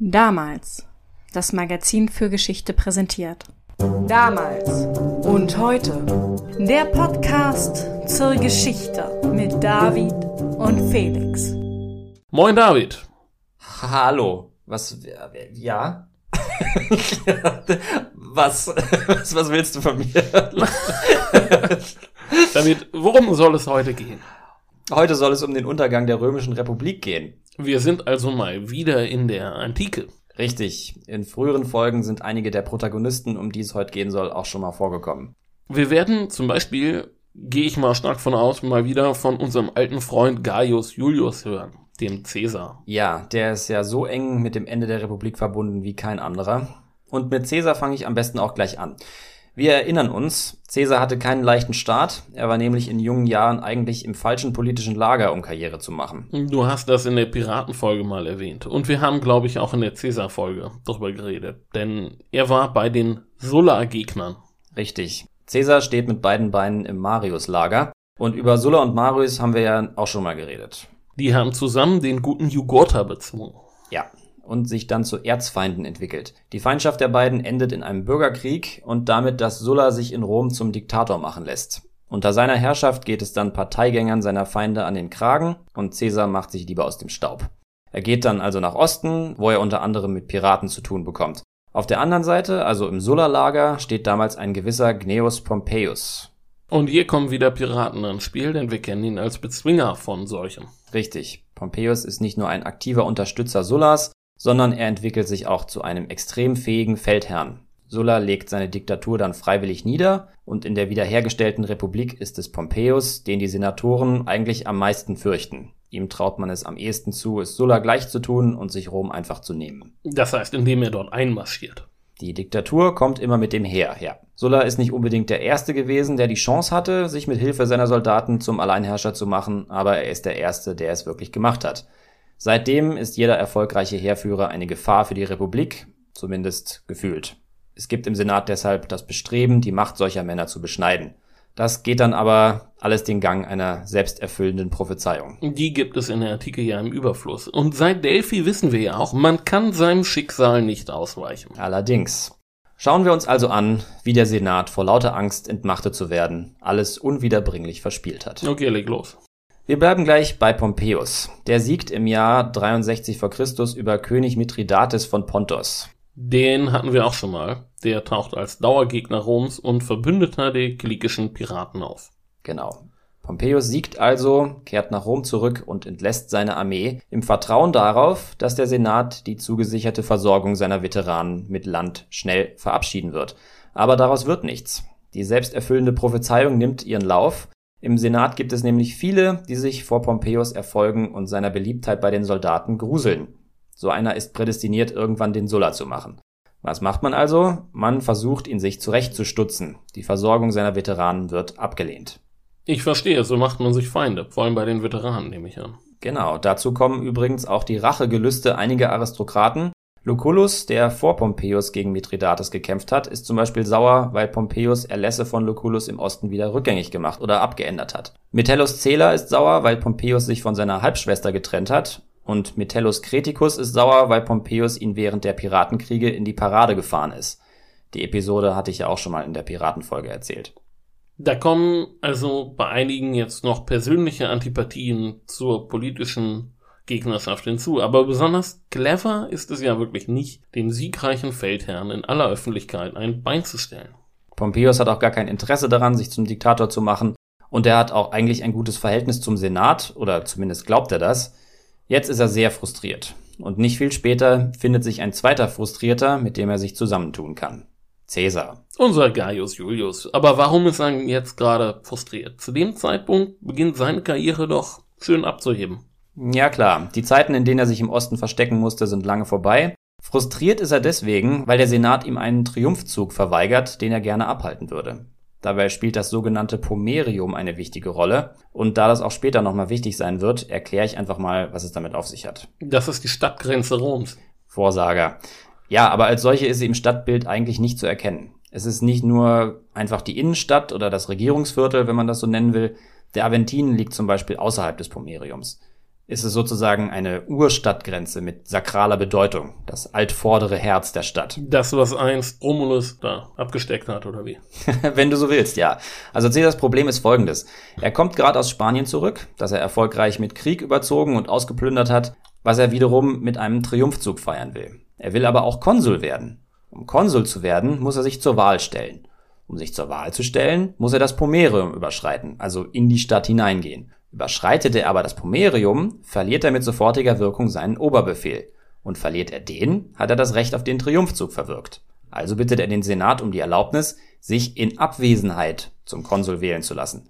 Damals. Das Magazin für Geschichte präsentiert. Damals und heute. Der Podcast zur Geschichte mit David und Felix. Moin David. Hallo. Was, ja? was, was, was willst du von mir? David, worum soll es heute gehen? Heute soll es um den Untergang der Römischen Republik gehen. Wir sind also mal wieder in der Antike. Richtig. In früheren Folgen sind einige der Protagonisten, um die es heute gehen soll, auch schon mal vorgekommen. Wir werden zum Beispiel, gehe ich mal stark von aus, mal wieder von unserem alten Freund Gaius Julius hören, dem Cäsar. Ja, der ist ja so eng mit dem Ende der Republik verbunden wie kein anderer. Und mit Cäsar fange ich am besten auch gleich an. Wir erinnern uns, Caesar hatte keinen leichten Start. Er war nämlich in jungen Jahren eigentlich im falschen politischen Lager, um Karriere zu machen. Du hast das in der Piratenfolge mal erwähnt. Und wir haben, glaube ich, auch in der Caesar-Folge drüber geredet. Denn er war bei den Sulla-Gegnern. Richtig. Caesar steht mit beiden Beinen im Marius-Lager. Und über Sulla und Marius haben wir ja auch schon mal geredet. Die haben zusammen den guten Jugurtha bezwungen. Ja, und sich dann zu Erzfeinden entwickelt. Die Feindschaft der beiden endet in einem Bürgerkrieg und damit, dass Sulla sich in Rom zum Diktator machen lässt. Unter seiner Herrschaft geht es dann Parteigängern seiner Feinde an den Kragen und Caesar macht sich lieber aus dem Staub. Er geht dann also nach Osten, wo er unter anderem mit Piraten zu tun bekommt. Auf der anderen Seite, also im Sulla-Lager, steht damals ein gewisser Gnaeus Pompeius. Und hier kommen wieder Piraten ins Spiel, denn wir kennen ihn als Bezwinger von solchen. Richtig. Pompeius ist nicht nur ein aktiver Unterstützer Sullas, sondern er entwickelt sich auch zu einem extrem fähigen Feldherrn. Sulla legt seine Diktatur dann freiwillig nieder und in der wiederhergestellten Republik ist es Pompeius, den die Senatoren eigentlich am meisten fürchten. Ihm traut man es am ehesten zu, es Sulla gleich zu tun und sich Rom einfach zu nehmen. Das heißt, indem er dort einmarschiert. Die Diktatur kommt immer mit dem Heer her. Sulla ist nicht unbedingt der Erste gewesen, der die Chance hatte, sich mit Hilfe seiner Soldaten zum Alleinherrscher zu machen, aber er ist der Erste, der es wirklich gemacht hat. Seitdem ist jeder erfolgreiche Heerführer eine Gefahr für die Republik, zumindest gefühlt. Es gibt im Senat deshalb das Bestreben, die Macht solcher Männer zu beschneiden. Das geht dann aber alles den Gang einer selbsterfüllenden Prophezeiung. Die gibt es in der Antike ja im Überfluss. Und seit Delphi wissen wir ja auch, man kann seinem Schicksal nicht ausweichen. Allerdings. Schauen wir uns also an, wie der Senat vor lauter Angst entmachtet zu werden, alles unwiederbringlich verspielt hat. Okay, leg los. Wir bleiben gleich bei Pompeius. Der siegt im Jahr 63 vor Christus über König Mithridates von Pontos. Den hatten wir auch schon mal. Der taucht als Dauergegner Roms und Verbündeter der kilikischen Piraten auf. Genau. Pompeius siegt also, kehrt nach Rom zurück und entlässt seine Armee im Vertrauen darauf, dass der Senat die zugesicherte Versorgung seiner Veteranen mit Land schnell verabschieden wird. Aber daraus wird nichts. Die selbsterfüllende Prophezeiung nimmt ihren Lauf im Senat gibt es nämlich viele, die sich vor Pompeius Erfolgen und seiner Beliebtheit bei den Soldaten gruseln. So einer ist prädestiniert, irgendwann den Sulla zu machen. Was macht man also? Man versucht, ihn sich zurechtzustutzen. Die Versorgung seiner Veteranen wird abgelehnt. Ich verstehe, so macht man sich Feinde, vor allem bei den Veteranen, nehme ich an. Genau, dazu kommen übrigens auch die Rachegelüste einiger Aristokraten, Lucullus, der vor Pompeius gegen Mithridates gekämpft hat, ist zum Beispiel sauer, weil Pompeius Erlässe von Lucullus im Osten wieder rückgängig gemacht oder abgeändert hat. Metellus Celer ist sauer, weil Pompeius sich von seiner Halbschwester getrennt hat. Und Metellus Creticus ist sauer, weil Pompeius ihn während der Piratenkriege in die Parade gefahren ist. Die Episode hatte ich ja auch schon mal in der Piratenfolge erzählt. Da kommen also bei einigen jetzt noch persönliche Antipathien zur politischen Gegnerschaft hinzu. Aber besonders clever ist es ja wirklich nicht, dem siegreichen Feldherrn in aller Öffentlichkeit ein Bein zu stellen. Pompeius hat auch gar kein Interesse daran, sich zum Diktator zu machen, und er hat auch eigentlich ein gutes Verhältnis zum Senat, oder zumindest glaubt er das. Jetzt ist er sehr frustriert. Und nicht viel später findet sich ein zweiter Frustrierter, mit dem er sich zusammentun kann. Cäsar. Unser Gaius Julius. Aber warum ist er jetzt gerade frustriert? Zu dem Zeitpunkt beginnt seine Karriere doch schön abzuheben. Ja klar, die Zeiten, in denen er sich im Osten verstecken musste, sind lange vorbei. Frustriert ist er deswegen, weil der Senat ihm einen Triumphzug verweigert, den er gerne abhalten würde. Dabei spielt das sogenannte Pomerium eine wichtige Rolle. Und da das auch später nochmal wichtig sein wird, erkläre ich einfach mal, was es damit auf sich hat. Das ist die Stadtgrenze Roms. Vorsager. Ja, aber als solche ist sie im Stadtbild eigentlich nicht zu erkennen. Es ist nicht nur einfach die Innenstadt oder das Regierungsviertel, wenn man das so nennen will. Der Aventin liegt zum Beispiel außerhalb des Pomeriums. Ist es sozusagen eine Urstadtgrenze mit sakraler Bedeutung, das altvordere Herz der Stadt. Das, was einst Romulus da abgesteckt hat, oder wie? Wenn du so willst, ja. Also Caesars Problem ist folgendes. Er kommt gerade aus Spanien zurück, das er erfolgreich mit Krieg überzogen und ausgeplündert hat, was er wiederum mit einem Triumphzug feiern will. Er will aber auch Konsul werden. Um Konsul zu werden, muss er sich zur Wahl stellen. Um sich zur Wahl zu stellen, muss er das Pomerium überschreiten, also in die Stadt hineingehen. Überschreitet er aber das Pomerium, verliert er mit sofortiger Wirkung seinen Oberbefehl. Und verliert er den, hat er das Recht auf den Triumphzug verwirkt. Also bittet er den Senat um die Erlaubnis, sich in Abwesenheit zum Konsul wählen zu lassen.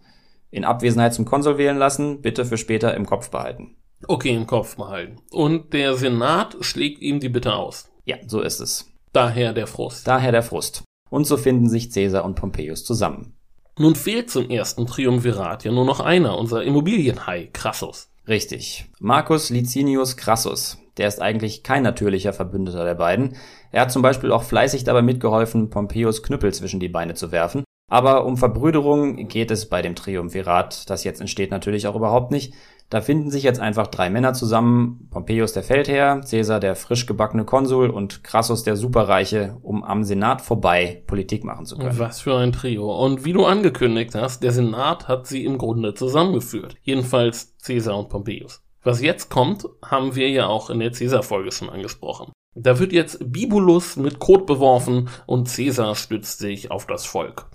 In Abwesenheit zum Konsul wählen lassen, bitte für später im Kopf behalten. Okay, im Kopf behalten. Und der Senat schlägt ihm die Bitte aus. Ja, so ist es. Daher der Frust. Daher der Frust. Und so finden sich Caesar und Pompeius zusammen. Nun fehlt zum ersten Triumvirat ja nur noch einer, unser Immobilienhai, Crassus. Richtig. Marcus Licinius Crassus. Der ist eigentlich kein natürlicher Verbündeter der beiden. Er hat zum Beispiel auch fleißig dabei mitgeholfen, Pompeius Knüppel zwischen die Beine zu werfen. Aber um Verbrüderung geht es bei dem Triumvirat, das jetzt entsteht, natürlich auch überhaupt nicht. Da finden sich jetzt einfach drei Männer zusammen, Pompeius der Feldherr, Caesar der frisch gebackene Konsul und Crassus der Superreiche, um am Senat vorbei Politik machen zu können. Was für ein Trio. Und wie du angekündigt hast, der Senat hat sie im Grunde zusammengeführt. Jedenfalls Caesar und Pompeius. Was jetzt kommt, haben wir ja auch in der Caesar-Folge schon angesprochen. Da wird jetzt Bibulus mit Kot beworfen und Caesar stützt sich auf das Volk.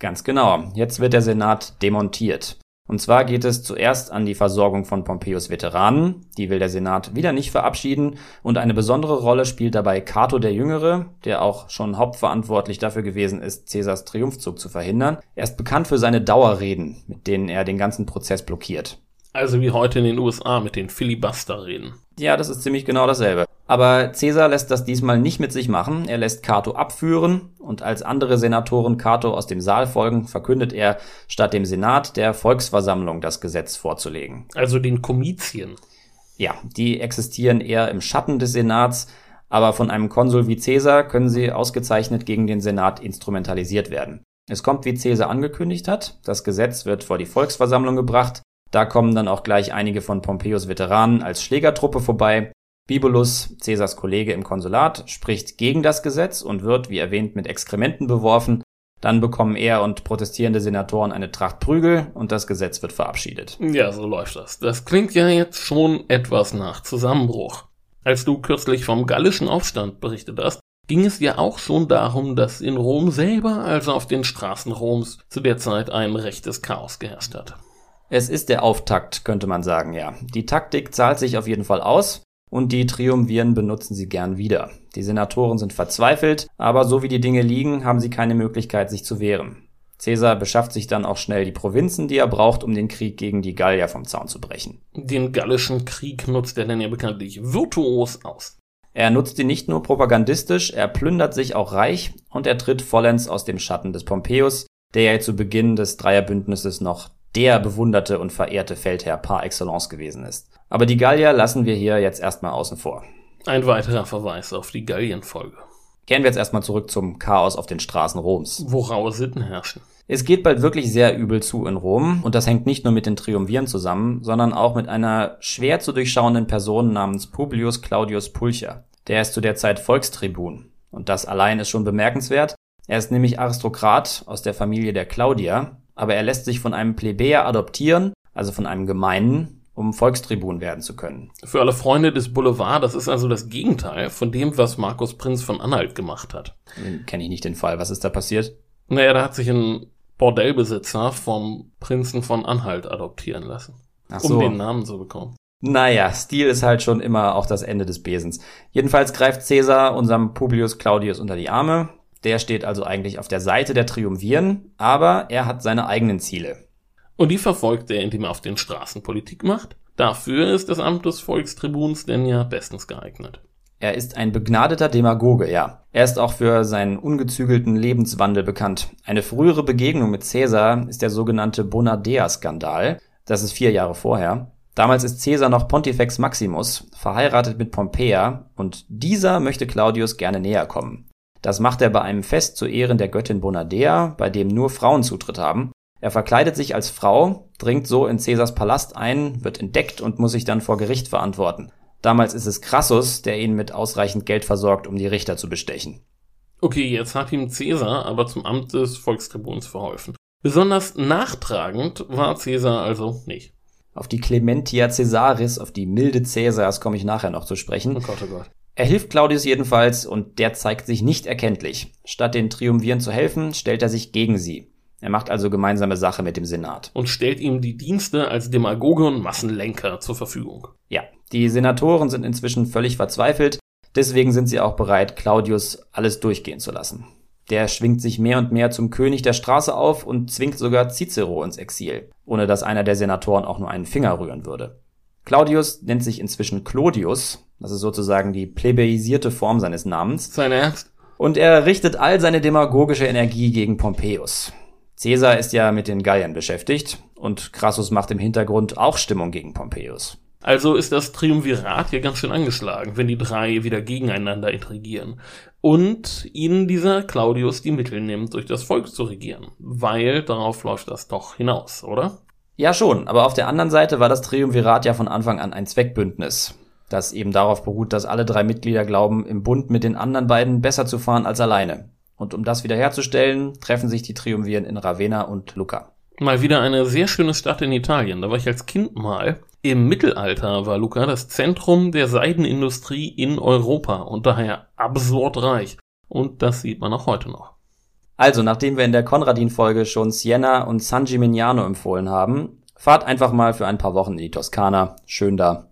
Ganz genau. Jetzt wird der Senat demontiert. Und zwar geht es zuerst an die Versorgung von Pompeius Veteranen, die will der Senat wieder nicht verabschieden, und eine besondere Rolle spielt dabei Cato der Jüngere, der auch schon hauptverantwortlich dafür gewesen ist, Caesars Triumphzug zu verhindern. Er ist bekannt für seine Dauerreden, mit denen er den ganzen Prozess blockiert. Also wie heute in den USA mit den Filibuster-Reden. Ja, das ist ziemlich genau dasselbe. Aber Caesar lässt das diesmal nicht mit sich machen. Er lässt Cato abführen und als andere Senatoren Cato aus dem Saal folgen, verkündet er, statt dem Senat der Volksversammlung das Gesetz vorzulegen. Also den Komizien. Ja, die existieren eher im Schatten des Senats, aber von einem Konsul wie Caesar können sie ausgezeichnet gegen den Senat instrumentalisiert werden. Es kommt, wie Caesar angekündigt hat, das Gesetz wird vor die Volksversammlung gebracht, da kommen dann auch gleich einige von Pompeius Veteranen als Schlägertruppe vorbei, Bibulus, Caesars Kollege im Konsulat, spricht gegen das Gesetz und wird, wie erwähnt, mit Exkrementen beworfen. Dann bekommen er und protestierende Senatoren eine Tracht Prügel und das Gesetz wird verabschiedet. Ja, so läuft das. Das klingt ja jetzt schon etwas nach Zusammenbruch. Als du kürzlich vom gallischen Aufstand berichtet hast, ging es ja auch schon darum, dass in Rom selber, also auf den Straßen Roms, zu der Zeit ein rechtes Chaos geherrscht hat. Es ist der Auftakt, könnte man sagen, ja. Die Taktik zahlt sich auf jeden Fall aus und die Triumviren benutzen sie gern wieder. Die Senatoren sind verzweifelt, aber so wie die Dinge liegen, haben sie keine Möglichkeit, sich zu wehren. Caesar beschafft sich dann auch schnell die Provinzen, die er braucht, um den Krieg gegen die Gallier vom Zaun zu brechen. Den gallischen Krieg nutzt er dann ja bekanntlich virtuos aus. Er nutzt ihn nicht nur propagandistisch, er plündert sich auch reich und er tritt vollends aus dem Schatten des Pompeius, der ja zu Beginn des Dreierbündnisses noch der bewunderte und verehrte Feldherr par excellence gewesen ist. Aber die Gallier lassen wir hier jetzt erstmal außen vor. Ein weiterer Verweis auf die Gallienfolge. Kehren wir jetzt erstmal zurück zum Chaos auf den Straßen Roms. Wo raue Sitten herrschen. Es geht bald wirklich sehr übel zu in Rom und das hängt nicht nur mit den Triumviren zusammen, sondern auch mit einer schwer zu durchschauenden Person namens Publius Claudius Pulcher. Der ist zu der Zeit Volkstribun und das allein ist schon bemerkenswert. Er ist nämlich Aristokrat aus der Familie der Claudier, aber er lässt sich von einem Plebejer adoptieren, also von einem Gemeinen, um Volkstribun werden zu können. Für alle Freunde des Boulevard, das ist also das Gegenteil von dem, was Markus Prinz von Anhalt gemacht hat. Kenne ich nicht den Fall. Was ist da passiert? Naja, da hat sich ein Bordellbesitzer vom Prinzen von Anhalt adoptieren lassen. Ach so. Um den Namen zu bekommen. Naja, Stil ist halt schon immer auch das Ende des Besens. Jedenfalls greift Caesar unserem Publius Claudius unter die Arme. Der steht also eigentlich auf der Seite der Triumviren, aber er hat seine eigenen Ziele. Und die verfolgt er, indem er auf den Straßen Politik macht. Dafür ist das Amt des Volkstribuns denn ja bestens geeignet. Er ist ein begnadeter Demagoge, ja. Er ist auch für seinen ungezügelten Lebenswandel bekannt. Eine frühere Begegnung mit Caesar ist der sogenannte Bonadea-Skandal. Das ist vier Jahre vorher. Damals ist Caesar noch Pontifex Maximus, verheiratet mit Pompeia, und dieser möchte Claudius gerne näher kommen. Das macht er bei einem Fest zu Ehren der Göttin Bonadea, bei dem nur Frauen Zutritt haben. Er verkleidet sich als Frau, dringt so in Caesars Palast ein, wird entdeckt und muss sich dann vor Gericht verantworten. Damals ist es Crassus, der ihn mit ausreichend Geld versorgt, um die Richter zu bestechen. Okay, jetzt hat ihm Caesar aber zum Amt des Volkstribuns verholfen. Besonders nachtragend war Caesar also nicht. Auf die Clementia Caesaris, auf die milde Caesars komme ich nachher noch zu sprechen. Oh Gott, oh Gott. Er hilft Claudius jedenfalls und der zeigt sich nicht erkenntlich. Statt den Triumviren zu helfen, stellt er sich gegen sie. Er macht also gemeinsame Sache mit dem Senat. Und stellt ihm die Dienste als Demagoge und Massenlenker zur Verfügung. Ja, die Senatoren sind inzwischen völlig verzweifelt, deswegen sind sie auch bereit, Claudius alles durchgehen zu lassen. Der schwingt sich mehr und mehr zum König der Straße auf und zwingt sogar Cicero ins Exil, ohne dass einer der Senatoren auch nur einen Finger rühren würde. Claudius nennt sich inzwischen Clodius, das ist sozusagen die plebeisierte Form seines Namens. Sein Ernst? Und er richtet all seine demagogische Energie gegen Pompeius. Caesar ist ja mit den Galliern beschäftigt und Crassus macht im Hintergrund auch Stimmung gegen Pompeius. Also ist das Triumvirat hier ganz schön angeschlagen, wenn die drei wieder gegeneinander intrigieren. Und ihnen dieser Claudius die Mittel nimmt, durch das Volk zu regieren. Weil darauf läuft das doch hinaus, oder? Ja schon, aber auf der anderen Seite war das Triumvirat ja von Anfang an ein Zweckbündnis, das eben darauf beruht, dass alle drei Mitglieder glauben, im Bund mit den anderen beiden besser zu fahren als alleine. Und um das wiederherzustellen, treffen sich die Triumviren in Ravenna und Lucca. Mal wieder eine sehr schöne Stadt in Italien. Da war ich als Kind mal. Im Mittelalter war Lucca das Zentrum der Seidenindustrie in Europa und daher absurd reich. Und das sieht man auch heute noch. Also, nachdem wir in der Konradin-Folge schon Siena und San Gimignano empfohlen haben, fahrt einfach mal für ein paar Wochen in die Toskana. Schön da.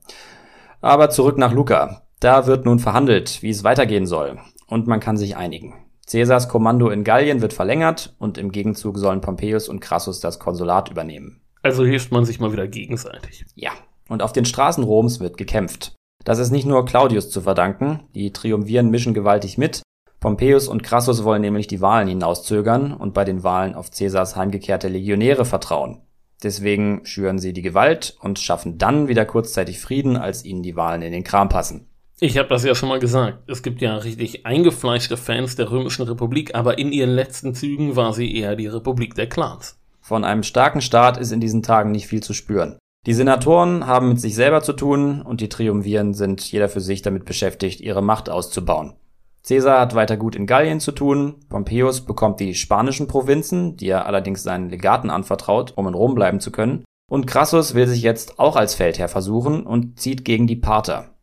Aber zurück nach Lucca. Da wird nun verhandelt, wie es weitergehen soll. Und man kann sich einigen. Caesars Kommando in Gallien wird verlängert und im Gegenzug sollen Pompeius und Crassus das Konsulat übernehmen. Also hilft man sich mal wieder gegenseitig. Ja. Und auf den Straßen Roms wird gekämpft. Das ist nicht nur Claudius zu verdanken, die Triumviren mischen gewaltig mit. Pompeius und Crassus wollen nämlich die Wahlen hinauszögern und bei den Wahlen auf Caesars heimgekehrte Legionäre vertrauen. Deswegen schüren sie die Gewalt und schaffen dann wieder kurzzeitig Frieden, als ihnen die Wahlen in den Kram passen. Ich habe das ja schon mal gesagt. Es gibt ja richtig eingefleischte Fans der Römischen Republik, aber in ihren letzten Zügen war sie eher die Republik der Clans. Von einem starken Staat ist in diesen Tagen nicht viel zu spüren. Die Senatoren haben mit sich selber zu tun und die Triumviren sind jeder für sich damit beschäftigt, ihre Macht auszubauen. Caesar hat weiter gut in Gallien zu tun, Pompeius bekommt die spanischen Provinzen, die er allerdings seinen Legaten anvertraut, um in Rom bleiben zu können, und Crassus will sich jetzt auch als Feldherr versuchen und zieht gegen die Parther.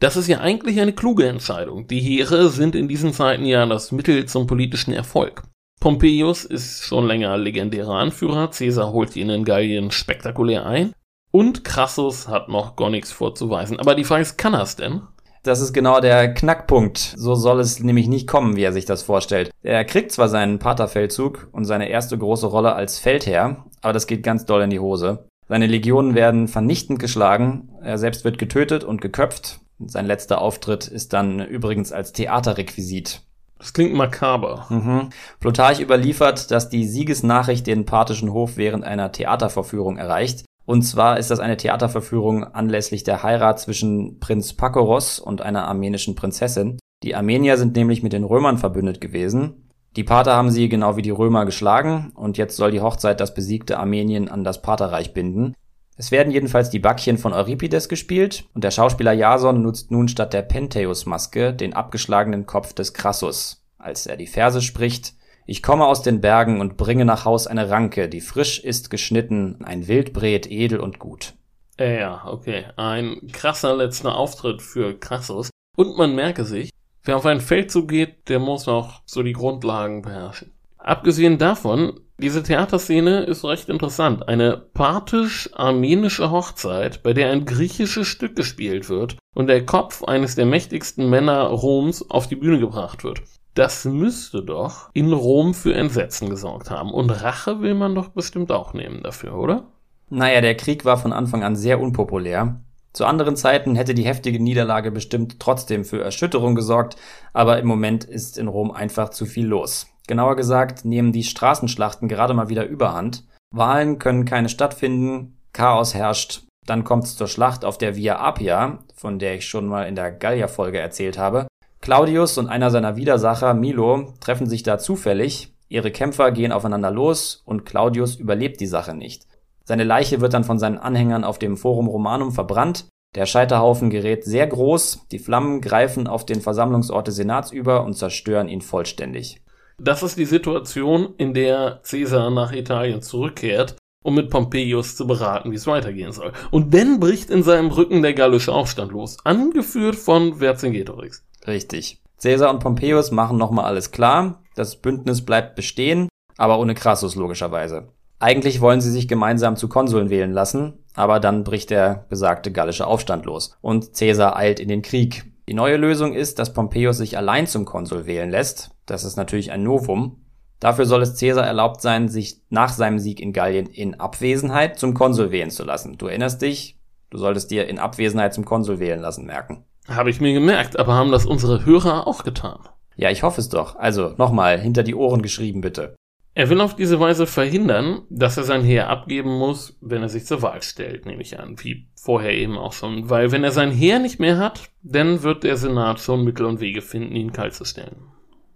Das ist ja eigentlich eine kluge Entscheidung. Die Heere sind in diesen Zeiten ja das Mittel zum politischen Erfolg. Pompeius ist schon länger legendärer Anführer, Caesar holt ihn in Gallien spektakulär ein und Crassus hat noch gar nichts vorzuweisen. Aber die Frage ist, kann er's denn? Das ist genau der Knackpunkt. So soll es nämlich nicht kommen, wie er sich das vorstellt. Er kriegt zwar seinen Paterfeldzug und seine erste große Rolle als Feldherr, aber das geht ganz doll in die Hose. Seine Legionen werden vernichtend geschlagen, er selbst wird getötet und geköpft, sein letzter Auftritt ist dann übrigens als Theaterrequisit. Das klingt makaber. Mhm. Plutarch überliefert, dass die Siegesnachricht den parthischen Hof während einer Theaterverführung erreicht. Und zwar ist das eine Theaterverführung anlässlich der Heirat zwischen Prinz Pakoros und einer armenischen Prinzessin. Die Armenier sind nämlich mit den Römern verbündet gewesen. Die Parther haben sie genau wie die Römer geschlagen und jetzt soll die Hochzeit das besiegte Armenien an das Partherreich binden. Es werden jedenfalls die Backchen von Euripides gespielt und der Schauspieler Jason nutzt nun statt der Pentheus-Maske den abgeschlagenen Kopf des Crassus, als er die Verse spricht Ich komme aus den Bergen und bringe nach Haus eine Ranke, die frisch ist geschnitten, ein Wildbret edel und gut. Ja, okay. Ein krasser letzter Auftritt für Crassus. Und man merke sich, wer auf ein Feld zugeht, der muss auch so die Grundlagen beherrschen. Abgesehen davon diese Theaterszene ist recht interessant. Eine parthisch-armenische Hochzeit, bei der ein griechisches Stück gespielt wird und der Kopf eines der mächtigsten Männer Roms auf die Bühne gebracht wird. Das müsste doch in Rom für Entsetzen gesorgt haben. Und Rache will man doch bestimmt auch nehmen dafür, oder? Naja, der Krieg war von Anfang an sehr unpopulär. Zu anderen Zeiten hätte die heftige Niederlage bestimmt trotzdem für Erschütterung gesorgt, aber im Moment ist in Rom einfach zu viel los. Genauer gesagt nehmen die Straßenschlachten gerade mal wieder überhand. Wahlen können keine stattfinden, Chaos herrscht. Dann kommt es zur Schlacht auf der Via Appia, von der ich schon mal in der Gallier-Folge erzählt habe. Claudius und einer seiner Widersacher, Milo, treffen sich da zufällig, Ihre Kämpfer gehen aufeinander los und Claudius überlebt die Sache nicht. Seine Leiche wird dann von seinen Anhängern auf dem Forum Romanum verbrannt. Der Scheiterhaufen gerät sehr groß, die Flammen greifen auf den Versammlungsort des Senats über und zerstören ihn vollständig. Das ist die Situation, in der Caesar nach Italien zurückkehrt, um mit Pompeius zu beraten, wie es weitergehen soll. Und dann bricht in seinem Rücken der gallische Aufstand los, angeführt von Vercingetorix. Richtig. Caesar und Pompeius machen nochmal alles klar, das Bündnis bleibt bestehen, aber ohne Crassus logischerweise. Eigentlich wollen sie sich gemeinsam zu Konsuln wählen lassen, aber dann bricht der besagte gallische Aufstand los und Caesar eilt in den Krieg. Die neue Lösung ist, dass Pompeius sich allein zum Konsul wählen lässt. Das ist natürlich ein Novum. Dafür soll es Caesar erlaubt sein, sich nach seinem Sieg in Gallien in Abwesenheit zum Konsul wählen zu lassen. Du erinnerst dich, du solltest dir in Abwesenheit zum Konsul wählen lassen merken. Habe ich mir gemerkt, aber haben das unsere Hörer auch getan? Ja, ich hoffe es doch. Also nochmal, hinter die Ohren geschrieben bitte. Er will auf diese Weise verhindern, dass er sein Heer abgeben muss, wenn er sich zur Wahl stellt, nehme ich an, wie vorher eben auch schon. Weil wenn er sein Heer nicht mehr hat, dann wird der Senat schon Mittel und Wege finden, ihn kalt zu stellen.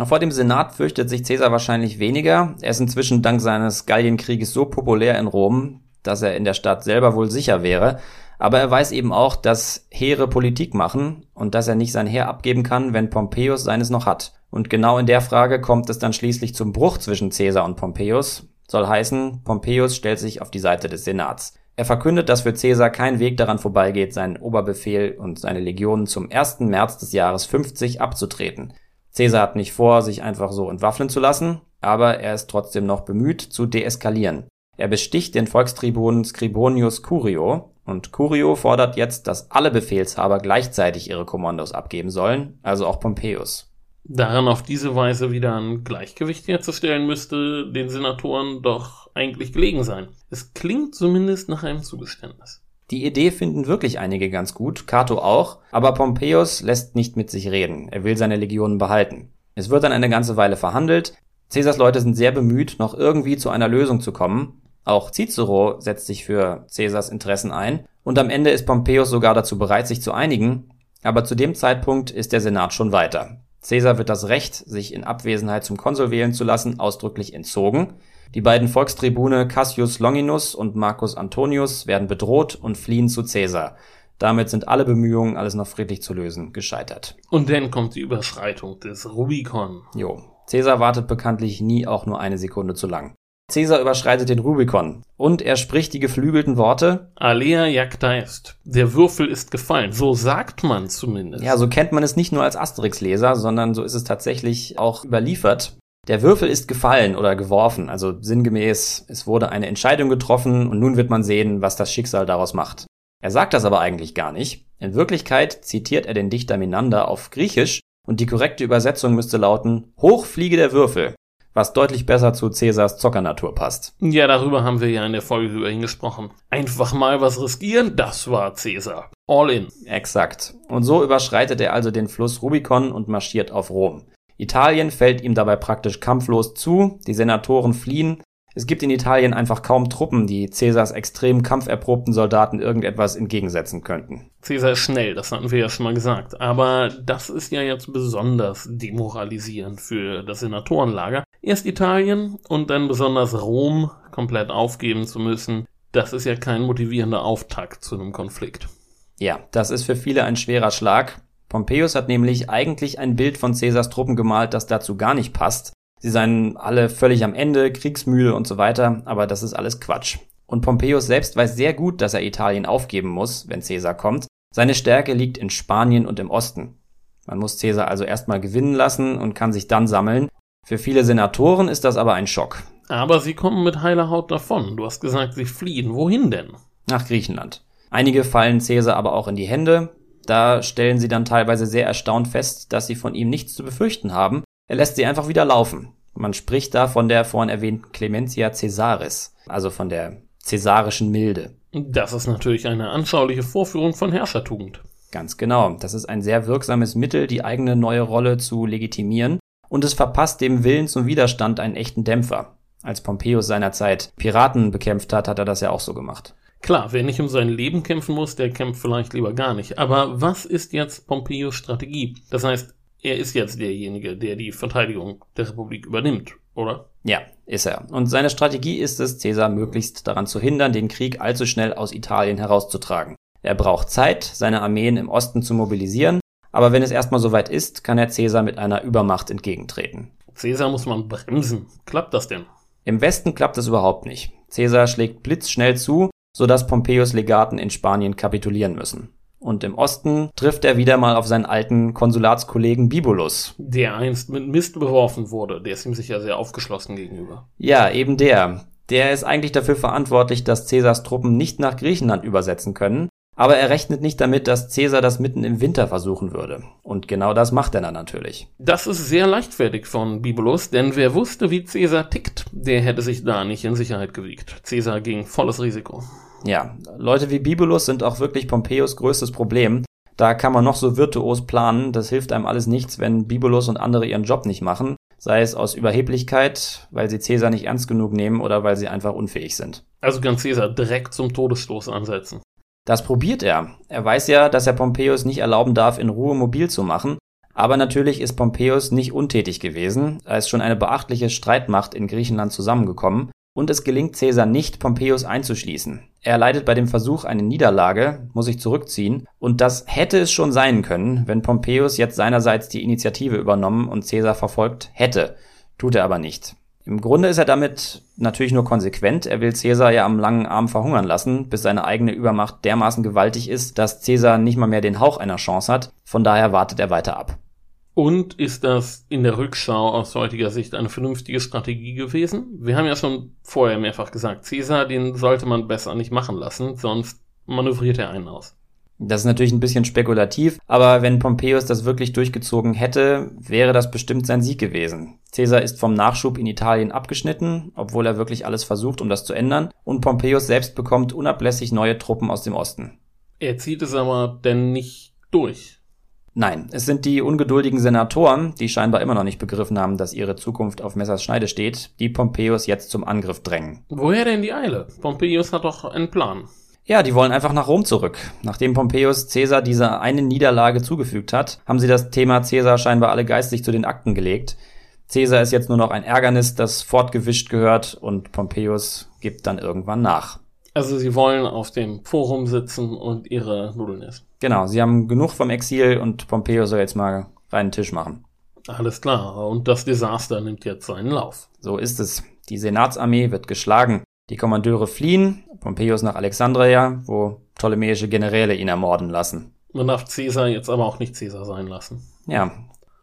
Vor dem Senat fürchtet sich Caesar wahrscheinlich weniger. Er ist inzwischen dank seines Gallienkrieges so populär in Rom, dass er in der Stadt selber wohl sicher wäre. Aber er weiß eben auch, dass Heere Politik machen und dass er nicht sein Heer abgeben kann, wenn Pompeius seines noch hat. Und genau in der Frage kommt es dann schließlich zum Bruch zwischen Caesar und Pompeius. Soll heißen, Pompeius stellt sich auf die Seite des Senats. Er verkündet, dass für Caesar kein Weg daran vorbeigeht, seinen Oberbefehl und seine Legionen zum 1. März des Jahres 50 abzutreten. Caesar hat nicht vor, sich einfach so entwaffnen zu lassen, aber er ist trotzdem noch bemüht, zu deeskalieren. Er besticht den Volkstribun Scribonius Curio und Curio fordert jetzt, dass alle Befehlshaber gleichzeitig ihre Kommandos abgeben sollen, also auch Pompeius. Daran auf diese Weise wieder ein Gleichgewicht herzustellen, müsste den Senatoren doch eigentlich gelegen sein. Es klingt zumindest nach einem Zugeständnis. Die Idee finden wirklich einige ganz gut, Cato auch, aber Pompeius lässt nicht mit sich reden. Er will seine Legionen behalten. Es wird dann eine ganze Weile verhandelt. Caesars Leute sind sehr bemüht, noch irgendwie zu einer Lösung zu kommen. Auch Cicero setzt sich für Caesars Interessen ein. Und am Ende ist Pompeius sogar dazu bereit, sich zu einigen. Aber zu dem Zeitpunkt ist der Senat schon weiter. Caesar wird das Recht, sich in Abwesenheit zum Konsul wählen zu lassen, ausdrücklich entzogen. Die beiden Volkstribune Cassius Longinus und Marcus Antonius werden bedroht und fliehen zu Caesar. Damit sind alle Bemühungen, alles noch friedlich zu lösen, gescheitert. Und dann kommt die Überschreitung des Rubikon. Jo. Caesar wartet bekanntlich nie auch nur eine Sekunde zu lang. Caesar überschreitet den Rubikon und er spricht die geflügelten Worte Alea jacta est. Der Würfel ist gefallen. So sagt man zumindest. Ja, so kennt man es nicht nur als Asterix-Leser, sondern so ist es tatsächlich auch überliefert. Der Würfel ist gefallen oder geworfen, also sinngemäß, es wurde eine Entscheidung getroffen und nun wird man sehen, was das Schicksal daraus macht. Er sagt das aber eigentlich gar nicht. In Wirklichkeit zitiert er den Dichter Menander auf Griechisch und die korrekte Übersetzung müsste lauten Hoch fliege der Würfel was deutlich besser zu Cäsars Zockernatur passt. Ja, darüber haben wir ja in der Folge über ihn gesprochen. Einfach mal was riskieren, das war Cäsar. All in. Exakt. Und so überschreitet er also den Fluss Rubicon und marschiert auf Rom. Italien fällt ihm dabei praktisch kampflos zu, die Senatoren fliehen, es gibt in Italien einfach kaum Truppen, die Caesars extrem kampferprobten Soldaten irgendetwas entgegensetzen könnten. Caesar ist schnell, das hatten wir ja schon mal gesagt. Aber das ist ja jetzt besonders demoralisierend für das Senatorenlager. Erst Italien und dann besonders Rom komplett aufgeben zu müssen, das ist ja kein motivierender Auftakt zu einem Konflikt. Ja, das ist für viele ein schwerer Schlag. Pompeius hat nämlich eigentlich ein Bild von Caesars Truppen gemalt, das dazu gar nicht passt. Sie seien alle völlig am Ende, kriegsmüde und so weiter, aber das ist alles Quatsch. Und Pompeius selbst weiß sehr gut, dass er Italien aufgeben muss, wenn Caesar kommt. Seine Stärke liegt in Spanien und im Osten. Man muss Caesar also erstmal gewinnen lassen und kann sich dann sammeln. Für viele Senatoren ist das aber ein Schock. Aber sie kommen mit heiler Haut davon. Du hast gesagt, sie fliehen. Wohin denn? Nach Griechenland. Einige fallen Caesar aber auch in die Hände. Da stellen sie dann teilweise sehr erstaunt fest, dass sie von ihm nichts zu befürchten haben er lässt sie einfach wieder laufen. Man spricht da von der vorhin erwähnten Clementia Caesaris, also von der cäsarischen Milde. Das ist natürlich eine anschauliche Vorführung von Herrschertugend. Ganz genau. Das ist ein sehr wirksames Mittel, die eigene neue Rolle zu legitimieren. Und es verpasst dem Willen zum Widerstand einen echten Dämpfer. Als Pompeius seinerzeit Piraten bekämpft hat, hat er das ja auch so gemacht. Klar, wer nicht um sein Leben kämpfen muss, der kämpft vielleicht lieber gar nicht. Aber was ist jetzt Pompeius Strategie? Das heißt, er ist jetzt derjenige, der die Verteidigung der Republik übernimmt. oder? Ja, ist er. Und seine Strategie ist es, Caesar möglichst daran zu hindern, den Krieg allzu schnell aus Italien herauszutragen. Er braucht Zeit, seine Armeen im Osten zu mobilisieren, aber wenn es erstmal soweit ist, kann er Caesar mit einer Übermacht entgegentreten. Caesar muss man bremsen. Klappt das denn? Im Westen klappt es überhaupt nicht. Caesar schlägt blitzschnell zu, sodass Pompeius Legaten in Spanien kapitulieren müssen. Und im Osten trifft er wieder mal auf seinen alten Konsulatskollegen Bibulus. Der einst mit Mist beworfen wurde. Der ist ihm sicher sehr aufgeschlossen gegenüber. Ja, eben der. Der ist eigentlich dafür verantwortlich, dass Caesars Truppen nicht nach Griechenland übersetzen können. Aber er rechnet nicht damit, dass Caesar das mitten im Winter versuchen würde. Und genau das macht er dann natürlich. Das ist sehr leichtfertig von Bibulus, denn wer wusste, wie Caesar tickt, der hätte sich da nicht in Sicherheit gewiegt. Caesar ging volles Risiko. Ja, Leute wie Bibulus sind auch wirklich Pompeius größtes Problem. Da kann man noch so virtuos planen, das hilft einem alles nichts, wenn Bibulus und andere ihren Job nicht machen, sei es aus Überheblichkeit, weil sie Caesar nicht ernst genug nehmen oder weil sie einfach unfähig sind. Also kann Caesar direkt zum Todesstoß ansetzen. Das probiert er. Er weiß ja, dass er Pompeius nicht erlauben darf, in Ruhe mobil zu machen, aber natürlich ist Pompeius nicht untätig gewesen, er ist schon eine beachtliche Streitmacht in Griechenland zusammengekommen und es gelingt Caesar nicht, Pompeius einzuschließen. Er leidet bei dem Versuch eine Niederlage, muss sich zurückziehen, und das hätte es schon sein können, wenn Pompeius jetzt seinerseits die Initiative übernommen und Caesar verfolgt hätte. Tut er aber nicht. Im Grunde ist er damit natürlich nur konsequent. Er will Caesar ja am langen Arm verhungern lassen, bis seine eigene Übermacht dermaßen gewaltig ist, dass Caesar nicht mal mehr den Hauch einer Chance hat. Von daher wartet er weiter ab. Und ist das in der Rückschau aus heutiger Sicht eine vernünftige Strategie gewesen? Wir haben ja schon vorher mehrfach gesagt, Caesar, den sollte man besser nicht machen lassen, sonst manövriert er einen aus. Das ist natürlich ein bisschen spekulativ, aber wenn Pompeius das wirklich durchgezogen hätte, wäre das bestimmt sein Sieg gewesen. Caesar ist vom Nachschub in Italien abgeschnitten, obwohl er wirklich alles versucht, um das zu ändern, und Pompeius selbst bekommt unablässig neue Truppen aus dem Osten. Er zieht es aber denn nicht durch. Nein, es sind die ungeduldigen Senatoren, die scheinbar immer noch nicht begriffen haben, dass ihre Zukunft auf Messers Schneide steht, die Pompeius jetzt zum Angriff drängen. Woher denn die Eile? Pompeius hat doch einen Plan. Ja, die wollen einfach nach Rom zurück. Nachdem Pompeius Caesar diese eine Niederlage zugefügt hat, haben sie das Thema Caesar scheinbar alle geistig zu den Akten gelegt. Caesar ist jetzt nur noch ein Ärgernis, das fortgewischt gehört und Pompeius gibt dann irgendwann nach. Also sie wollen auf dem Forum sitzen und ihre Nudeln essen. Genau, sie haben genug vom Exil und Pompeo soll jetzt mal reinen Tisch machen. Alles klar, und das Desaster nimmt jetzt seinen Lauf. So ist es. Die Senatsarmee wird geschlagen. Die Kommandeure fliehen, Pompeius nach Alexandria, wo ptolemäische Generäle ihn ermorden lassen. Man darf Caesar jetzt aber auch nicht Caesar sein lassen. Ja,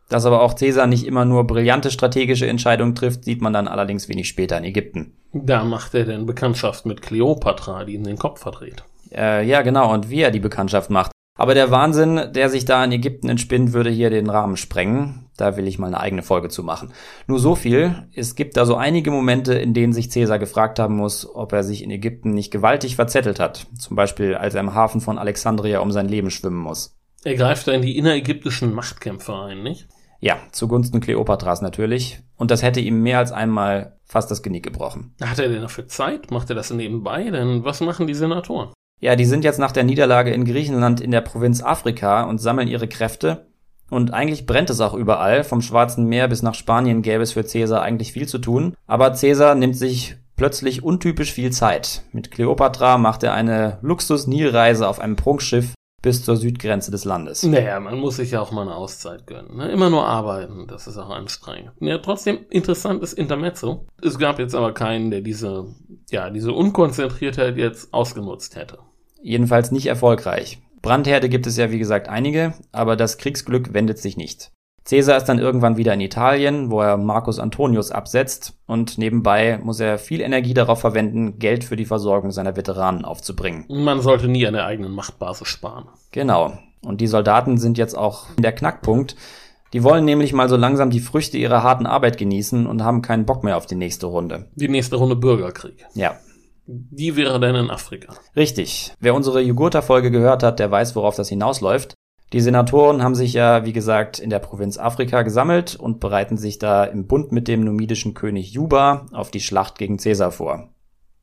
dass aber auch Caesar nicht immer nur brillante strategische Entscheidungen trifft, sieht man dann allerdings wenig später in Ägypten. Da macht er denn Bekanntschaft mit Kleopatra, die ihm den Kopf verdreht. Äh, ja, genau, und wie er die Bekanntschaft macht. Aber der Wahnsinn, der sich da in Ägypten entspinnt, würde hier den Rahmen sprengen. Da will ich mal eine eigene Folge zu machen. Nur so viel. Es gibt da so einige Momente, in denen sich Caesar gefragt haben muss, ob er sich in Ägypten nicht gewaltig verzettelt hat. Zum Beispiel, als er im Hafen von Alexandria um sein Leben schwimmen muss. Er greift da in die innerägyptischen Machtkämpfe ein, nicht? Ja, zugunsten Kleopatras natürlich. Und das hätte ihm mehr als einmal fast das Genick gebrochen. Hat er denn dafür Zeit? Macht er das nebenbei? Denn was machen die Senatoren? Ja, die sind jetzt nach der Niederlage in Griechenland in der Provinz Afrika und sammeln ihre Kräfte. Und eigentlich brennt es auch überall. Vom Schwarzen Meer bis nach Spanien gäbe es für Caesar eigentlich viel zu tun. Aber Caesar nimmt sich plötzlich untypisch viel Zeit. Mit Kleopatra macht er eine Luxus-Nilreise auf einem Prunkschiff bis zur Südgrenze des Landes. Naja, man muss sich ja auch mal eine Auszeit gönnen. Ne? Immer nur arbeiten, das ist auch anstrengend. Ja, trotzdem interessantes Intermezzo. Es gab jetzt aber keinen, der diese, ja, diese Unkonzentriertheit jetzt ausgenutzt hätte. Jedenfalls nicht erfolgreich. Brandherde gibt es ja wie gesagt einige, aber das Kriegsglück wendet sich nicht. Caesar ist dann irgendwann wieder in Italien, wo er Marcus Antonius absetzt und nebenbei muss er viel Energie darauf verwenden, Geld für die Versorgung seiner Veteranen aufzubringen. Man sollte nie an der eigenen Machtbasis sparen. Genau. Und die Soldaten sind jetzt auch der Knackpunkt. Die wollen nämlich mal so langsam die Früchte ihrer harten Arbeit genießen und haben keinen Bock mehr auf die nächste Runde. Die nächste Runde Bürgerkrieg. Ja. Die wäre dann in Afrika. Richtig. Wer unsere Jugurtha-Folge gehört hat, der weiß, worauf das hinausläuft. Die Senatoren haben sich ja, wie gesagt, in der Provinz Afrika gesammelt und bereiten sich da im Bund mit dem numidischen König Juba auf die Schlacht gegen Caesar vor.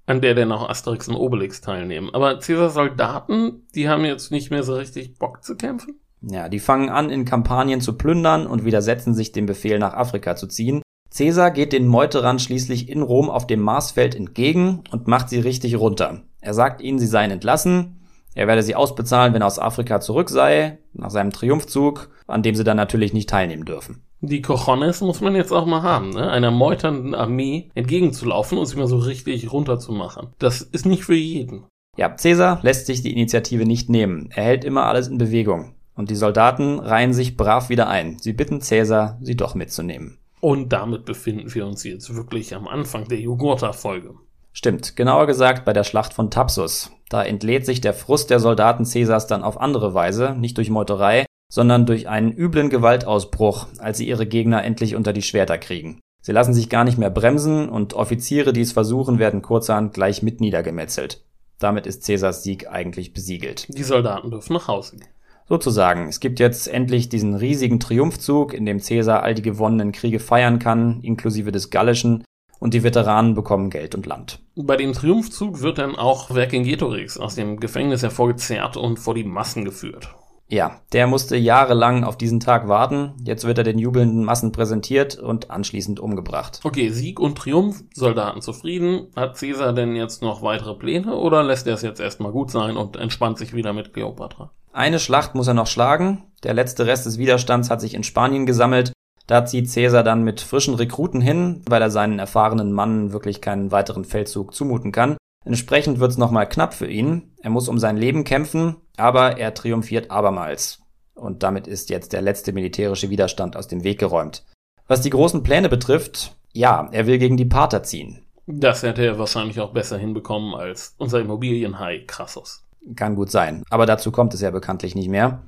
An der dann auch Asterix und Obelix teilnehmen. Aber Caesars Soldaten, die haben jetzt nicht mehr so richtig Bock zu kämpfen? Ja, die fangen an, in Kampagnen zu plündern und widersetzen sich dem Befehl, nach Afrika zu ziehen. Caesar geht den Meuterern schließlich in Rom auf dem Marsfeld entgegen und macht sie richtig runter. Er sagt ihnen, sie seien entlassen, er werde sie ausbezahlen, wenn er aus Afrika zurück sei, nach seinem Triumphzug, an dem sie dann natürlich nicht teilnehmen dürfen. Die Cojones muss man jetzt auch mal haben, ne? einer meuternden Armee entgegenzulaufen und sie mal so richtig runterzumachen. Das ist nicht für jeden. Ja, Caesar lässt sich die Initiative nicht nehmen. Er hält immer alles in Bewegung. Und die Soldaten reihen sich brav wieder ein. Sie bitten Caesar, sie doch mitzunehmen. Und damit befinden wir uns jetzt wirklich am Anfang der Jugurtha-Folge. Stimmt, genauer gesagt bei der Schlacht von Thapsus. Da entlädt sich der Frust der Soldaten Caesars dann auf andere Weise, nicht durch Meuterei, sondern durch einen üblen Gewaltausbruch, als sie ihre Gegner endlich unter die Schwerter kriegen. Sie lassen sich gar nicht mehr bremsen und Offiziere, die es versuchen, werden kurzerhand gleich mit niedergemetzelt. Damit ist Caesars Sieg eigentlich besiegelt. Die Soldaten dürfen nach Hause gehen. Sozusagen. Es gibt jetzt endlich diesen riesigen Triumphzug, in dem Caesar all die gewonnenen Kriege feiern kann, inklusive des Gallischen, und die Veteranen bekommen Geld und Land. Bei dem Triumphzug wird dann auch Vercingetorix aus dem Gefängnis hervorgezerrt und vor die Massen geführt. Ja, der musste jahrelang auf diesen Tag warten. Jetzt wird er den jubelnden Massen präsentiert und anschließend umgebracht. Okay, Sieg und Triumph, Soldaten zufrieden. Hat Caesar denn jetzt noch weitere Pläne oder lässt er es jetzt erstmal gut sein und entspannt sich wieder mit Cleopatra? Eine Schlacht muss er noch schlagen. Der letzte Rest des Widerstands hat sich in Spanien gesammelt. Da zieht Caesar dann mit frischen Rekruten hin, weil er seinen erfahrenen Mann wirklich keinen weiteren Feldzug zumuten kann. Entsprechend wird's nochmal knapp für ihn. Er muss um sein Leben kämpfen, aber er triumphiert abermals. Und damit ist jetzt der letzte militärische Widerstand aus dem Weg geräumt. Was die großen Pläne betrifft, ja, er will gegen die Pater ziehen. Das hätte er wahrscheinlich auch besser hinbekommen als unser Immobilienhai Krassus. Kann gut sein, aber dazu kommt es ja bekanntlich nicht mehr.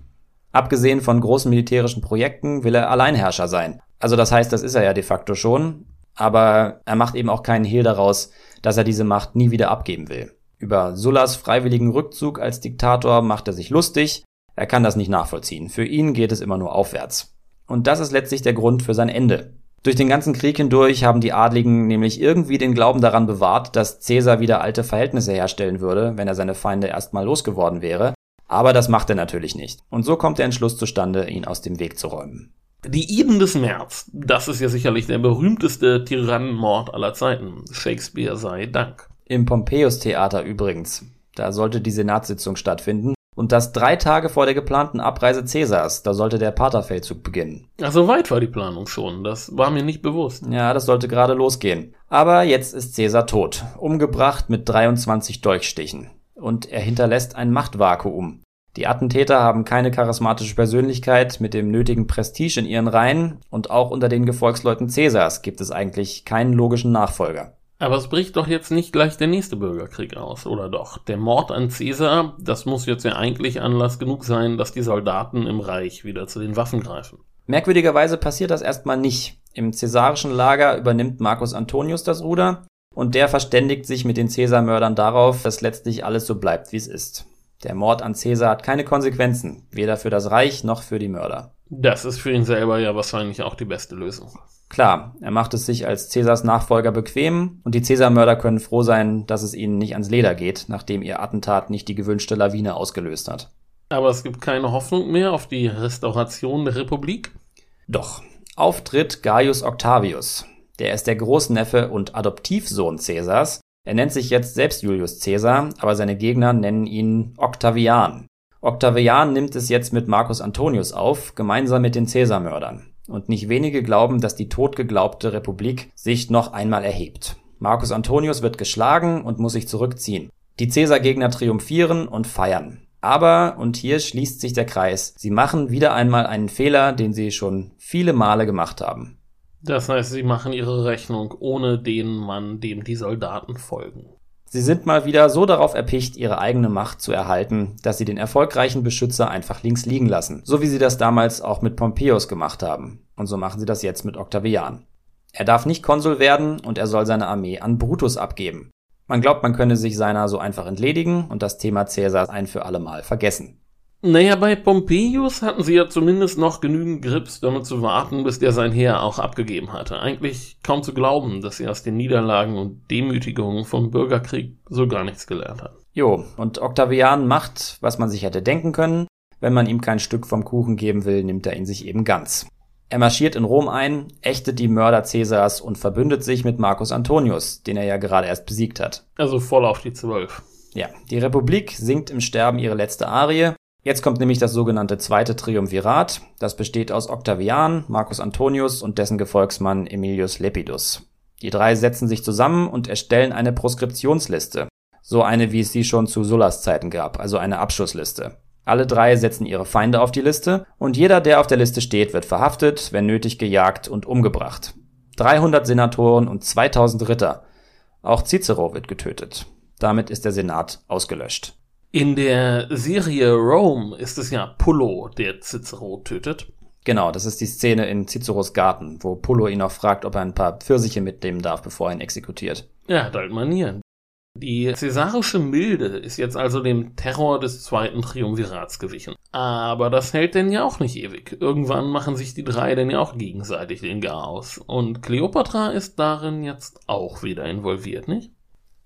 Abgesehen von großen militärischen Projekten will er Alleinherrscher sein. Also das heißt, das ist er ja de facto schon, aber er macht eben auch keinen Hehl daraus, dass er diese Macht nie wieder abgeben will. Über Sullas freiwilligen Rückzug als Diktator macht er sich lustig, er kann das nicht nachvollziehen. Für ihn geht es immer nur aufwärts. Und das ist letztlich der Grund für sein Ende. Durch den ganzen Krieg hindurch haben die Adligen nämlich irgendwie den Glauben daran bewahrt, dass Caesar wieder alte Verhältnisse herstellen würde, wenn er seine Feinde erstmal losgeworden wäre. Aber das macht er natürlich nicht. Und so kommt der Entschluss zustande, ihn aus dem Weg zu räumen. Die Iden des März, das ist ja sicherlich der berühmteste Tyrannenmord aller Zeiten. Shakespeare sei Dank. Im Pompeius-Theater übrigens. Da sollte die Senatssitzung stattfinden. Und das drei Tage vor der geplanten Abreise Cäsars. Da sollte der Paterfeldzug beginnen. Ach, so weit war die Planung schon. Das war mir nicht bewusst. Ja, das sollte gerade losgehen. Aber jetzt ist Cäsar tot. Umgebracht mit 23 Dolchstichen. Und er hinterlässt ein Machtvakuum. Die Attentäter haben keine charismatische Persönlichkeit mit dem nötigen Prestige in ihren Reihen und auch unter den Gefolgsleuten Cäsars gibt es eigentlich keinen logischen Nachfolger. Aber es bricht doch jetzt nicht gleich der nächste Bürgerkrieg aus, oder doch? Der Mord an Cäsar, das muss jetzt ja eigentlich Anlass genug sein, dass die Soldaten im Reich wieder zu den Waffen greifen. Merkwürdigerweise passiert das erstmal nicht. Im cäsarischen Lager übernimmt Marcus Antonius das Ruder und der verständigt sich mit den Cäsarmördern darauf, dass letztlich alles so bleibt, wie es ist. Der Mord an Cäsar hat keine Konsequenzen, weder für das Reich noch für die Mörder. Das ist für ihn selber ja wahrscheinlich auch die beste Lösung. Klar, er macht es sich als Cäsars Nachfolger bequem und die Cäsarmörder können froh sein, dass es ihnen nicht ans Leder geht, nachdem ihr Attentat nicht die gewünschte Lawine ausgelöst hat. Aber es gibt keine Hoffnung mehr auf die Restauration der Republik? Doch. Auftritt Gaius Octavius. Der ist der Großneffe und Adoptivsohn Cäsars er nennt sich jetzt selbst Julius Caesar, aber seine Gegner nennen ihn Octavian. Octavian nimmt es jetzt mit Marcus Antonius auf, gemeinsam mit den Caesarmördern. Und nicht wenige glauben, dass die totgeglaubte Republik sich noch einmal erhebt. Marcus Antonius wird geschlagen und muss sich zurückziehen. Die Caesar-Gegner triumphieren und feiern. Aber, und hier schließt sich der Kreis, sie machen wieder einmal einen Fehler, den sie schon viele Male gemacht haben. Das heißt, sie machen ihre Rechnung ohne den Mann, dem die Soldaten folgen. Sie sind mal wieder so darauf erpicht, ihre eigene Macht zu erhalten, dass sie den erfolgreichen Beschützer einfach links liegen lassen, so wie sie das damals auch mit Pompeius gemacht haben. Und so machen sie das jetzt mit Octavian. Er darf nicht Konsul werden und er soll seine Armee an Brutus abgeben. Man glaubt, man könne sich seiner so einfach entledigen und das Thema Caesars ein für allemal vergessen. Naja, bei Pompeius hatten sie ja zumindest noch genügend Grips, damit zu warten, bis der sein Heer auch abgegeben hatte. Eigentlich kaum zu glauben, dass sie aus den Niederlagen und Demütigungen vom Bürgerkrieg so gar nichts gelernt hat. Jo, und Octavian macht, was man sich hätte denken können. Wenn man ihm kein Stück vom Kuchen geben will, nimmt er ihn sich eben ganz. Er marschiert in Rom ein, ächtet die Mörder Caesars und verbündet sich mit Marcus Antonius, den er ja gerade erst besiegt hat. Also voll auf die Zwölf. Ja, die Republik singt im Sterben ihre letzte Arie. Jetzt kommt nämlich das sogenannte zweite Triumvirat. Das besteht aus Octavian, Marcus Antonius und dessen Gefolgsmann Emilius Lepidus. Die drei setzen sich zusammen und erstellen eine Proskriptionsliste. So eine, wie es sie schon zu Sullas Zeiten gab, also eine Abschussliste. Alle drei setzen ihre Feinde auf die Liste und jeder, der auf der Liste steht, wird verhaftet, wenn nötig gejagt und umgebracht. 300 Senatoren und 2000 Ritter. Auch Cicero wird getötet. Damit ist der Senat ausgelöscht. In der Serie Rome ist es ja Pullo, der Cicero tötet. Genau, das ist die Szene in Ciceros Garten, wo Pullo ihn auch fragt, ob er ein paar Pfirsiche mitnehmen darf, bevor er ihn exekutiert. Er hat halt Manieren. Die cäsarische Milde ist jetzt also dem Terror des zweiten Triumvirats gewichen. Aber das hält denn ja auch nicht ewig. Irgendwann machen sich die drei denn ja auch gegenseitig den Gar aus. Und Kleopatra ist darin jetzt auch wieder involviert, nicht?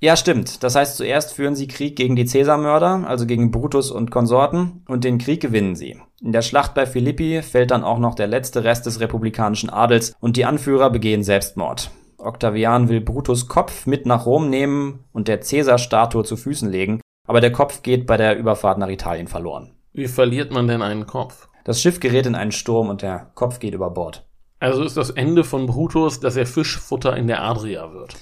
Ja, stimmt. Das heißt, zuerst führen sie Krieg gegen die Cäsarmörder, also gegen Brutus und Konsorten, und den Krieg gewinnen sie. In der Schlacht bei Philippi fällt dann auch noch der letzte Rest des republikanischen Adels und die Anführer begehen Selbstmord. Octavian will Brutus Kopf mit nach Rom nehmen und der Cäsar-Statue zu Füßen legen, aber der Kopf geht bei der Überfahrt nach Italien verloren. Wie verliert man denn einen Kopf? Das Schiff gerät in einen Sturm und der Kopf geht über Bord. Also ist das Ende von Brutus, dass er Fischfutter in der Adria wird.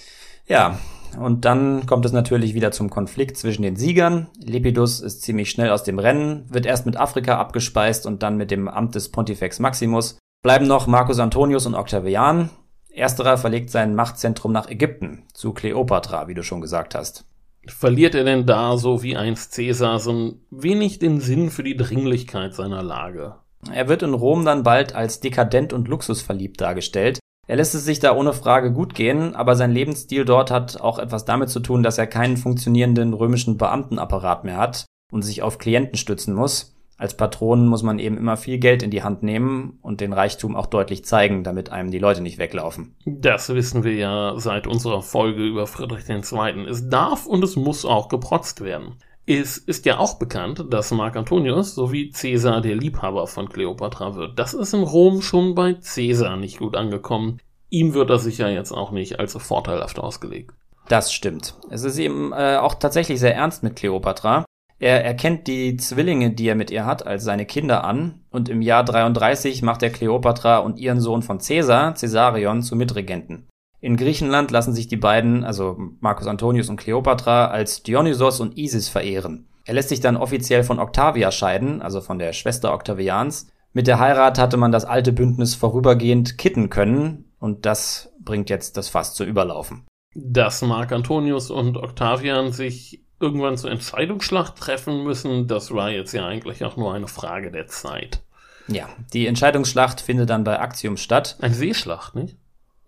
Ja, und dann kommt es natürlich wieder zum Konflikt zwischen den Siegern. Lepidus ist ziemlich schnell aus dem Rennen, wird erst mit Afrika abgespeist und dann mit dem Amt des Pontifex Maximus. Bleiben noch Marcus Antonius und Octavian. Ersterer verlegt sein Machtzentrum nach Ägypten, zu Kleopatra, wie du schon gesagt hast. Verliert er denn da, so wie einst Caesar, so ein wenig den Sinn für die Dringlichkeit seiner Lage? Er wird in Rom dann bald als dekadent und luxusverliebt dargestellt. Er lässt es sich da ohne Frage gut gehen, aber sein Lebensstil dort hat auch etwas damit zu tun, dass er keinen funktionierenden römischen Beamtenapparat mehr hat und sich auf Klienten stützen muss. Als Patron muss man eben immer viel Geld in die Hand nehmen und den Reichtum auch deutlich zeigen, damit einem die Leute nicht weglaufen. Das wissen wir ja seit unserer Folge über Friedrich II. Es darf und es muss auch geprotzt werden. Es ist ja auch bekannt, dass Marc Antonius sowie Caesar der Liebhaber von Kleopatra wird. Das ist in Rom schon bei Caesar nicht gut angekommen. Ihm wird das sicher jetzt auch nicht allzu vorteilhaft ausgelegt. Das stimmt. Es ist eben äh, auch tatsächlich sehr ernst mit Kleopatra. Er erkennt die Zwillinge, die er mit ihr hat, als seine Kinder an und im Jahr 33 macht er Kleopatra und ihren Sohn von Caesar, Caesarion, zu Mitregenten. In Griechenland lassen sich die beiden, also Marcus Antonius und Kleopatra, als Dionysos und Isis verehren. Er lässt sich dann offiziell von Octavia scheiden, also von der Schwester Octavians. Mit der Heirat hatte man das alte Bündnis vorübergehend kitten können und das bringt jetzt das Fass zu überlaufen. Dass Marc Antonius und Octavian sich irgendwann zur Entscheidungsschlacht treffen müssen, das war jetzt ja eigentlich auch nur eine Frage der Zeit. Ja, die Entscheidungsschlacht findet dann bei Actium statt. Eine Seeschlacht, nicht?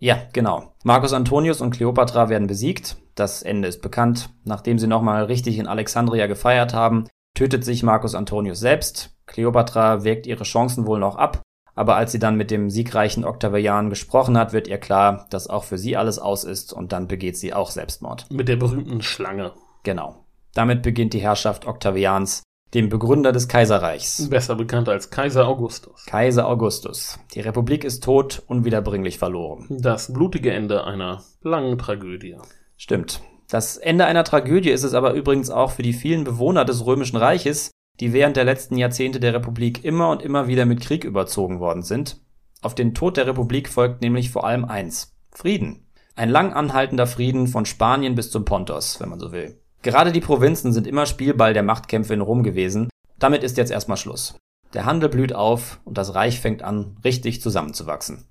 Ja, genau. Marcus Antonius und Kleopatra werden besiegt. Das Ende ist bekannt. Nachdem sie nochmal richtig in Alexandria gefeiert haben, tötet sich Marcus Antonius selbst. Kleopatra wägt ihre Chancen wohl noch ab. Aber als sie dann mit dem siegreichen Octavian gesprochen hat, wird ihr klar, dass auch für sie alles aus ist und dann begeht sie auch Selbstmord. Mit der berühmten Schlange. Genau. Damit beginnt die Herrschaft Octavians, dem Begründer des Kaiserreichs. Besser bekannt als Kaiser Augustus. Kaiser Augustus. Die Republik ist tot, unwiederbringlich verloren. Das blutige Ende einer langen Tragödie. Stimmt. Das Ende einer Tragödie ist es aber übrigens auch für die vielen Bewohner des Römischen Reiches, die während der letzten Jahrzehnte der Republik immer und immer wieder mit Krieg überzogen worden sind. Auf den Tod der Republik folgt nämlich vor allem eins. Frieden. Ein lang anhaltender Frieden von Spanien bis zum Pontos, wenn man so will. Gerade die Provinzen sind immer Spielball der Machtkämpfe in Rom gewesen. Damit ist jetzt erstmal Schluss. Der Handel blüht auf und das Reich fängt an, richtig zusammenzuwachsen.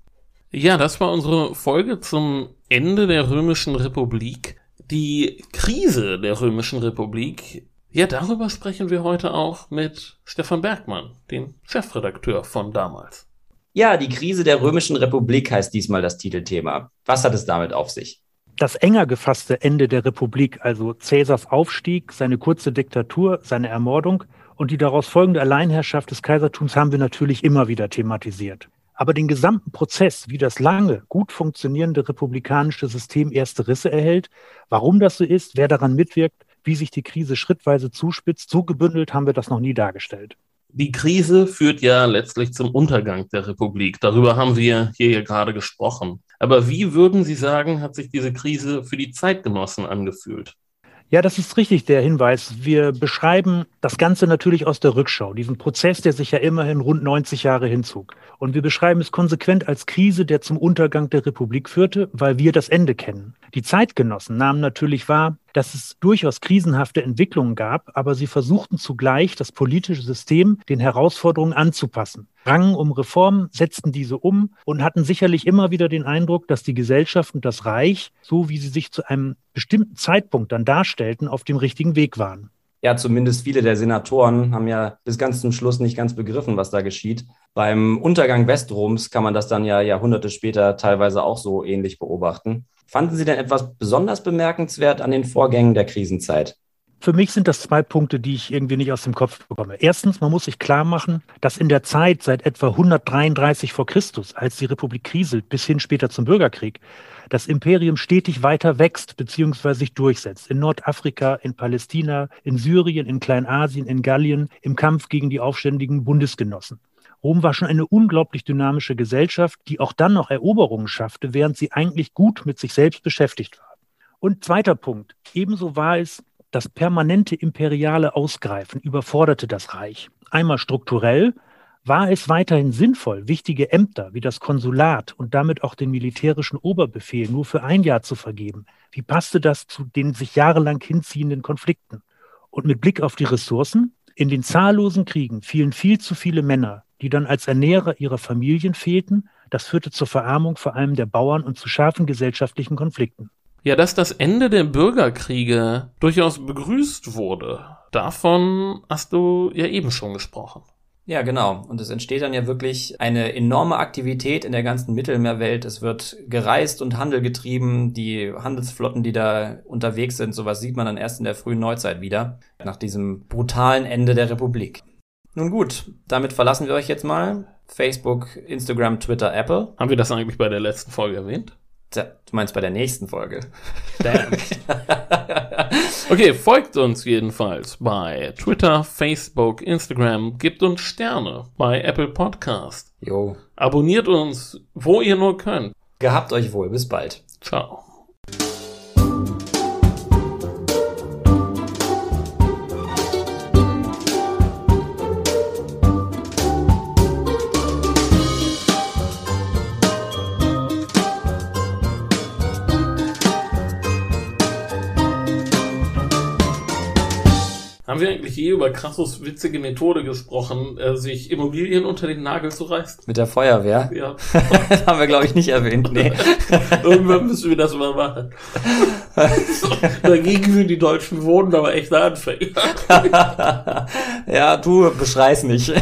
Ja, das war unsere Folge zum Ende der Römischen Republik. Die Krise der Römischen Republik. Ja, darüber sprechen wir heute auch mit Stefan Bergmann, dem Chefredakteur von damals. Ja, die Krise der Römischen Republik heißt diesmal das Titelthema. Was hat es damit auf sich? Das enger gefasste Ende der Republik, also Cäsars Aufstieg, seine kurze Diktatur, seine Ermordung und die daraus folgende Alleinherrschaft des Kaisertums haben wir natürlich immer wieder thematisiert. Aber den gesamten Prozess, wie das lange, gut funktionierende republikanische System erste Risse erhält, warum das so ist, wer daran mitwirkt, wie sich die Krise schrittweise zuspitzt, so gebündelt haben wir das noch nie dargestellt. Die Krise führt ja letztlich zum Untergang der Republik. Darüber haben wir hier ja gerade gesprochen. Aber wie würden Sie sagen, hat sich diese Krise für die Zeitgenossen angefühlt? Ja, das ist richtig, der Hinweis. Wir beschreiben das Ganze natürlich aus der Rückschau, diesen Prozess, der sich ja immerhin rund 90 Jahre hinzog. Und wir beschreiben es konsequent als Krise, der zum Untergang der Republik führte, weil wir das Ende kennen. Die Zeitgenossen nahmen natürlich wahr, dass es durchaus krisenhafte Entwicklungen gab, aber sie versuchten zugleich, das politische System den Herausforderungen anzupassen, rangen um Reformen, setzten diese um und hatten sicherlich immer wieder den Eindruck, dass die Gesellschaft und das Reich, so wie sie sich zu einem bestimmten Zeitpunkt dann darstellten, auf dem richtigen Weg waren. Ja, zumindest viele der Senatoren haben ja bis ganz zum Schluss nicht ganz begriffen, was da geschieht. Beim Untergang Westroms kann man das dann ja Jahrhunderte später teilweise auch so ähnlich beobachten. Fanden Sie denn etwas besonders bemerkenswert an den Vorgängen der Krisenzeit? Für mich sind das zwei Punkte, die ich irgendwie nicht aus dem Kopf bekomme. Erstens, man muss sich klar machen, dass in der Zeit seit etwa 133 vor Christus, als die Republik kriselt, bis hin später zum Bürgerkrieg, das Imperium stetig weiter wächst bzw. sich durchsetzt. In Nordafrika, in Palästina, in Syrien, in Kleinasien, in Gallien, im Kampf gegen die aufständigen Bundesgenossen. Rom war schon eine unglaublich dynamische Gesellschaft, die auch dann noch Eroberungen schaffte, während sie eigentlich gut mit sich selbst beschäftigt war. Und zweiter Punkt. Ebenso war es, das permanente imperiale Ausgreifen überforderte das Reich. Einmal strukturell, war es weiterhin sinnvoll, wichtige Ämter wie das Konsulat und damit auch den militärischen Oberbefehl nur für ein Jahr zu vergeben? Wie passte das zu den sich jahrelang hinziehenden Konflikten? Und mit Blick auf die Ressourcen, in den zahllosen Kriegen fielen viel zu viele Männer, die dann als Ernährer ihrer Familien fehlten. Das führte zur Verarmung vor allem der Bauern und zu scharfen gesellschaftlichen Konflikten. Ja, dass das Ende der Bürgerkriege durchaus begrüßt wurde, davon hast du ja eben schon gesprochen. Ja, genau. Und es entsteht dann ja wirklich eine enorme Aktivität in der ganzen Mittelmeerwelt. Es wird gereist und Handel getrieben. Die Handelsflotten, die da unterwegs sind, sowas sieht man dann erst in der frühen Neuzeit wieder, nach diesem brutalen Ende der Republik. Nun gut, damit verlassen wir euch jetzt mal. Facebook, Instagram, Twitter, Apple. Haben wir das eigentlich bei der letzten Folge erwähnt? Du meinst bei der nächsten Folge. Damn. okay, folgt uns jedenfalls bei Twitter, Facebook, Instagram, gebt uns Sterne bei Apple Podcast. Jo. Abonniert uns, wo ihr nur könnt. Gehabt euch wohl, bis bald. Ciao. Wir eigentlich je über Crassus witzige Methode gesprochen, äh, sich Immobilien unter den Nagel zu reißen? Mit der Feuerwehr? Ja. haben wir, glaube ich, nicht erwähnt. Nee. Irgendwann müssen wir das mal machen. Dagegen sind die deutschen Wohnen aber echt Anfänger. ja, du beschrei's nicht.